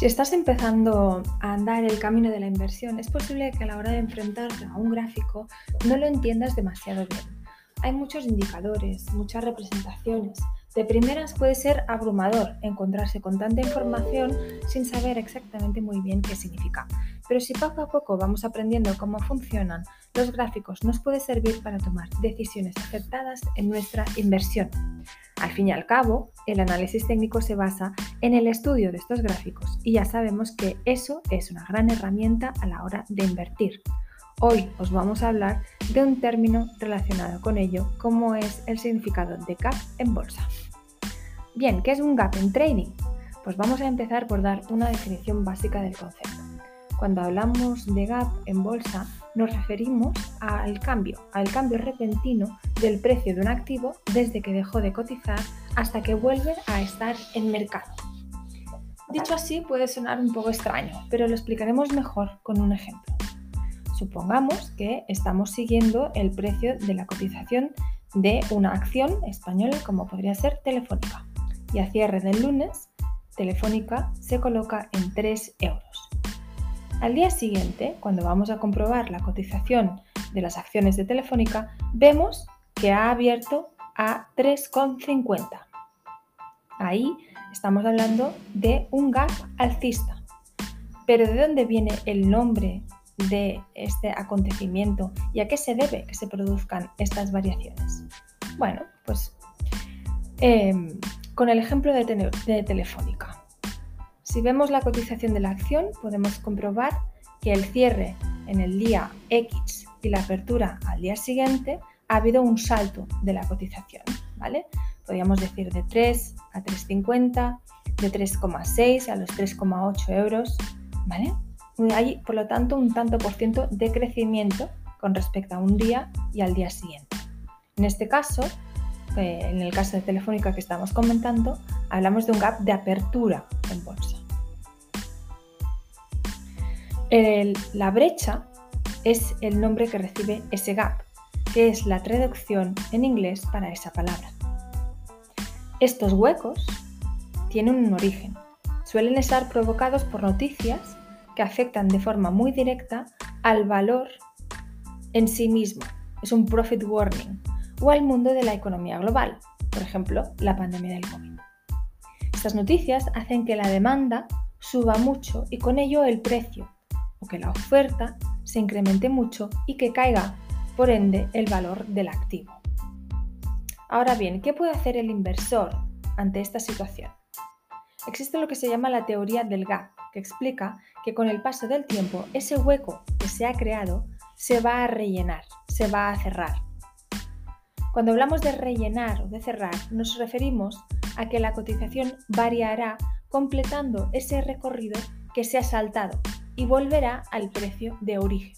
Si estás empezando a andar el camino de la inversión, es posible que a la hora de enfrentarte a un gráfico no lo entiendas demasiado bien. Hay muchos indicadores, muchas representaciones. De primeras puede ser abrumador encontrarse con tanta información sin saber exactamente muy bien qué significa. Pero si poco a poco vamos aprendiendo cómo funcionan los gráficos, nos puede servir para tomar decisiones acertadas en nuestra inversión. Al fin y al cabo, el análisis técnico se basa en el estudio de estos gráficos y ya sabemos que eso es una gran herramienta a la hora de invertir. Hoy os vamos a hablar de un término relacionado con ello, como es el significado de gap en bolsa. Bien, ¿qué es un gap en trading? Pues vamos a empezar por dar una definición básica del concepto. Cuando hablamos de gap en bolsa, nos referimos al cambio, al cambio repentino del precio de un activo desde que dejó de cotizar hasta que vuelve a estar en mercado. Dicho así puede sonar un poco extraño, pero lo explicaremos mejor con un ejemplo. Supongamos que estamos siguiendo el precio de la cotización de una acción española como podría ser Telefónica y a cierre del lunes Telefónica se coloca en 3 euros. Al día siguiente, cuando vamos a comprobar la cotización de las acciones de Telefónica, vemos que ha abierto a 3,50. Ahí estamos hablando de un gap alcista. Pero ¿de dónde viene el nombre de este acontecimiento y a qué se debe que se produzcan estas variaciones? Bueno, pues em, con el ejemplo de, de Telefónica. Si vemos la cotización de la acción, podemos comprobar que el cierre en el día X y la apertura al día siguiente ha habido un salto de la cotización, ¿vale? Podríamos decir de 3 a 3,50, de 3,6 a los 3,8 euros, ¿vale? Hay, por lo tanto, un tanto por ciento de crecimiento con respecto a un día y al día siguiente. En este caso, eh, en el caso de Telefónica que estamos comentando, hablamos de un gap de apertura en bolsa la brecha es el nombre que recibe ese gap, que es la traducción en inglés para esa palabra. Estos huecos tienen un origen. Suelen estar provocados por noticias que afectan de forma muy directa al valor en sí mismo. Es un profit warning o al mundo de la economía global, por ejemplo, la pandemia del COVID. Estas noticias hacen que la demanda suba mucho y con ello el precio, o que la oferta se incremente mucho y que caiga, por ende, el valor del activo. Ahora bien, ¿qué puede hacer el inversor ante esta situación? Existe lo que se llama la teoría del gap, que explica que con el paso del tiempo ese hueco que se ha creado se va a rellenar, se va a cerrar. Cuando hablamos de rellenar o de cerrar, nos referimos a que la cotización variará completando ese recorrido que se ha saltado y volverá al precio de origen.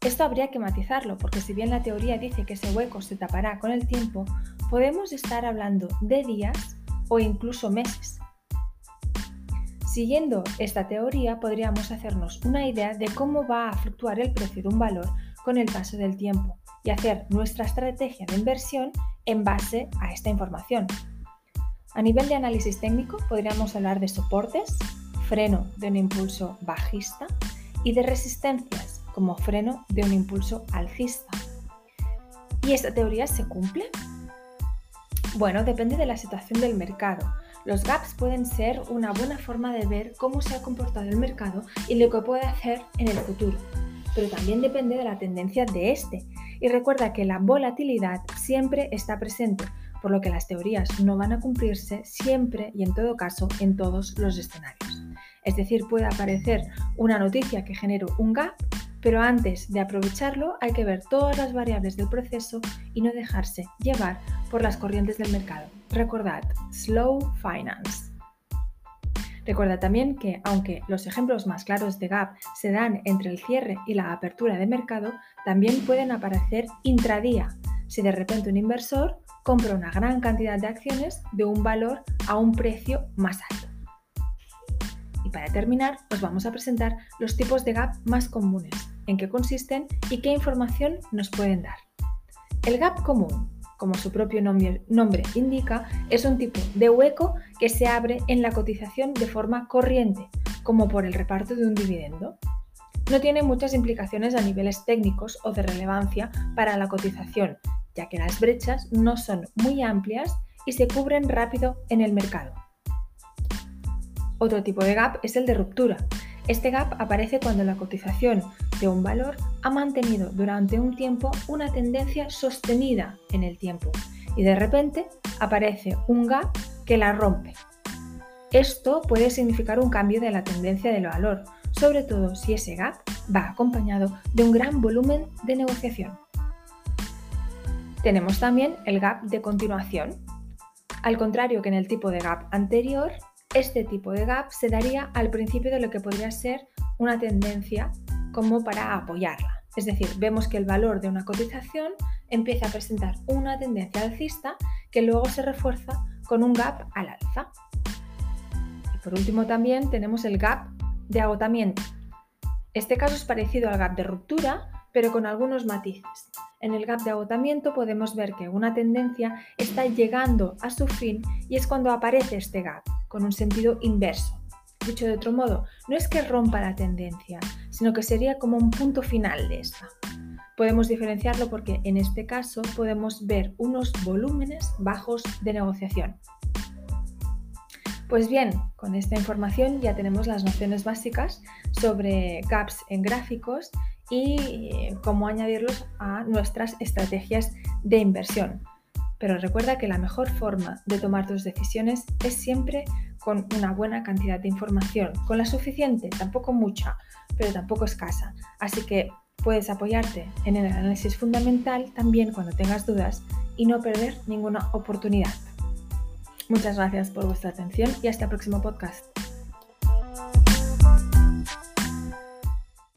Esto habría que matizarlo porque si bien la teoría dice que ese hueco se tapará con el tiempo, podemos estar hablando de días o incluso meses. Siguiendo esta teoría podríamos hacernos una idea de cómo va a fluctuar el precio de un valor con el paso del tiempo y hacer nuestra estrategia de inversión en base a esta información. A nivel de análisis técnico podríamos hablar de soportes, freno de un impulso bajista y de resistencias como freno de un impulso alcista. ¿Y esta teoría se cumple? Bueno, depende de la situación del mercado. Los gaps pueden ser una buena forma de ver cómo se ha comportado el mercado y lo que puede hacer en el futuro, pero también depende de la tendencia de este. Y recuerda que la volatilidad siempre está presente, por lo que las teorías no van a cumplirse siempre y en todo caso en todos los escenarios. Es decir, puede aparecer una noticia que genere un gap, pero antes de aprovecharlo hay que ver todas las variables del proceso y no dejarse llevar por las corrientes del mercado. Recordad, slow finance. Recuerda también que aunque los ejemplos más claros de gap se dan entre el cierre y la apertura de mercado, también pueden aparecer intradía, si de repente un inversor compra una gran cantidad de acciones de un valor a un precio más alto. Y para terminar, os vamos a presentar los tipos de gap más comunes, en qué consisten y qué información nos pueden dar. El gap común, como su propio nombre, indica, es un tipo de hueco que se abre en la cotización de forma corriente, como por el reparto de un dividendo. No tiene muchas implicaciones a niveles técnicos o de relevancia para la cotización, ya que las brechas no son muy amplias y se cubren rápido en el mercado. Otro tipo de gap es el de ruptura. Este gap aparece cuando la cotización de un valor ha mantenido durante un tiempo una tendencia sostenida en el tiempo y de repente aparece un gap que la rompe. Esto puede significar un cambio de la tendencia del valor, sobre todo si ese gap va acompañado de un gran volumen de negociación. Tenemos también el gap de continuación. Al contrario que en el tipo de gap anterior, este tipo de gap se daría al principio de lo que podría ser una tendencia como para apoyarla. Es decir, vemos que el valor de una cotización empieza a presentar una tendencia alcista que luego se refuerza con un gap al alza. Y por último también tenemos el gap de agotamiento. Este caso es parecido al gap de ruptura, pero con algunos matices. En el gap de agotamiento podemos ver que una tendencia está llegando a su fin y es cuando aparece este gap, con un sentido inverso. Dicho de otro modo, no es que rompa la tendencia, sino que sería como un punto final de esta. Podemos diferenciarlo porque en este caso podemos ver unos volúmenes bajos de negociación. Pues bien, con esta información ya tenemos las nociones básicas sobre gaps en gráficos y eh, cómo añadirlos a nuestras estrategias de inversión. Pero recuerda que la mejor forma de tomar tus decisiones es siempre con una buena cantidad de información, con la suficiente, tampoco mucha, pero tampoco escasa. Así que puedes apoyarte en el análisis fundamental también cuando tengas dudas y no perder ninguna oportunidad. Muchas gracias por vuestra atención y hasta el próximo podcast.